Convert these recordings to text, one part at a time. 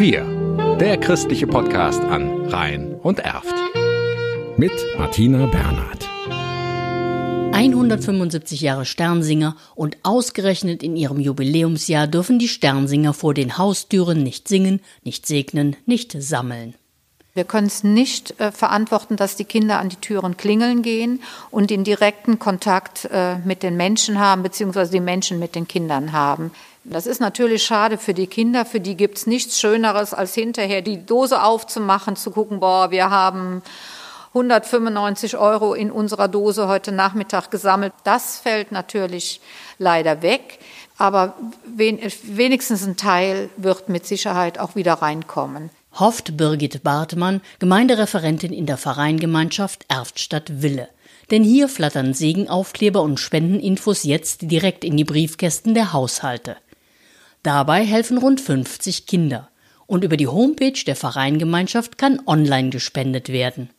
Wir, der christliche Podcast an Rhein und Erft. Mit Martina Bernhard. 175 Jahre Sternsinger und ausgerechnet in ihrem Jubiläumsjahr dürfen die Sternsinger vor den Haustüren nicht singen, nicht segnen, nicht sammeln. Wir können es nicht äh, verantworten, dass die Kinder an die Türen klingeln gehen und den direkten Kontakt äh, mit den Menschen haben, beziehungsweise die Menschen mit den Kindern haben. Das ist natürlich schade für die Kinder, für die gibt es nichts Schöneres, als hinterher die Dose aufzumachen, zu gucken, boah, wir haben 195 Euro in unserer Dose heute Nachmittag gesammelt. Das fällt natürlich leider weg, aber wenigstens ein Teil wird mit Sicherheit auch wieder reinkommen. Hofft Birgit Bartmann, Gemeindereferentin in der Vereingemeinschaft Erftstadt Wille. Denn hier flattern Segenaufkleber und Spendeninfos jetzt direkt in die Briefkästen der Haushalte. Dabei helfen rund 50 Kinder. Und über die Homepage der Vereingemeinschaft kann online gespendet werden.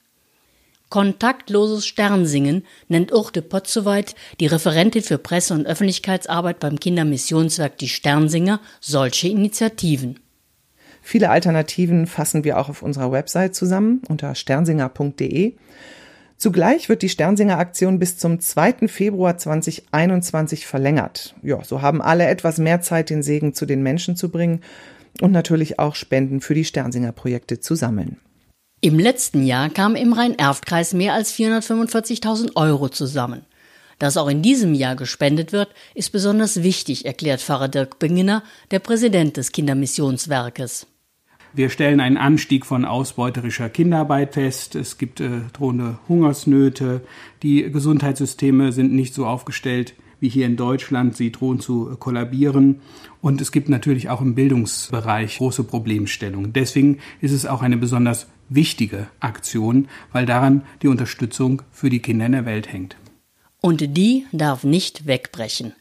Kontaktloses Sternsingen nennt Urte Potzowait, die Referentin für Presse- und Öffentlichkeitsarbeit beim Kindermissionswerk Die Sternsinger, solche Initiativen. Viele Alternativen fassen wir auch auf unserer Website zusammen unter sternsinger.de. Zugleich wird die Sternsinger Aktion bis zum 2. Februar 2021 verlängert. Ja, so haben alle etwas mehr Zeit, den Segen zu den Menschen zu bringen und natürlich auch Spenden für die Sternsinger Projekte zu sammeln. Im letzten Jahr kamen im Rhein-Erft-Kreis mehr als 445.000 Euro zusammen. Dass auch in diesem Jahr gespendet wird, ist besonders wichtig, erklärt Pfarrer Dirk Bingener, der Präsident des Kindermissionswerkes. Wir stellen einen Anstieg von ausbeuterischer Kinderarbeit fest. Es gibt äh, drohende Hungersnöte. Die Gesundheitssysteme sind nicht so aufgestellt wie hier in Deutschland. Sie drohen zu äh, kollabieren. Und es gibt natürlich auch im Bildungsbereich große Problemstellungen. Deswegen ist es auch eine besonders wichtige Aktion, weil daran die Unterstützung für die Kinder in der Welt hängt. Und die darf nicht wegbrechen.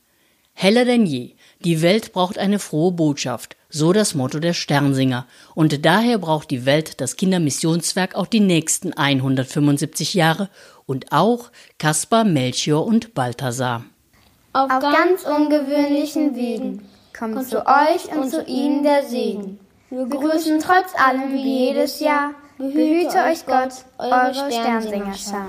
Heller denn je. Die Welt braucht eine frohe Botschaft. So das Motto der Sternsinger. Und daher braucht die Welt das Kindermissionswerk auch die nächsten 175 Jahre und auch Kaspar, Melchior und Balthasar. Auf ganz ungewöhnlichen Wegen kommt zu euch und zu ihnen der Segen. Wir grüßen trotz allem wie jedes Jahr. Behüte euch Gott, eure Sternsingerschar.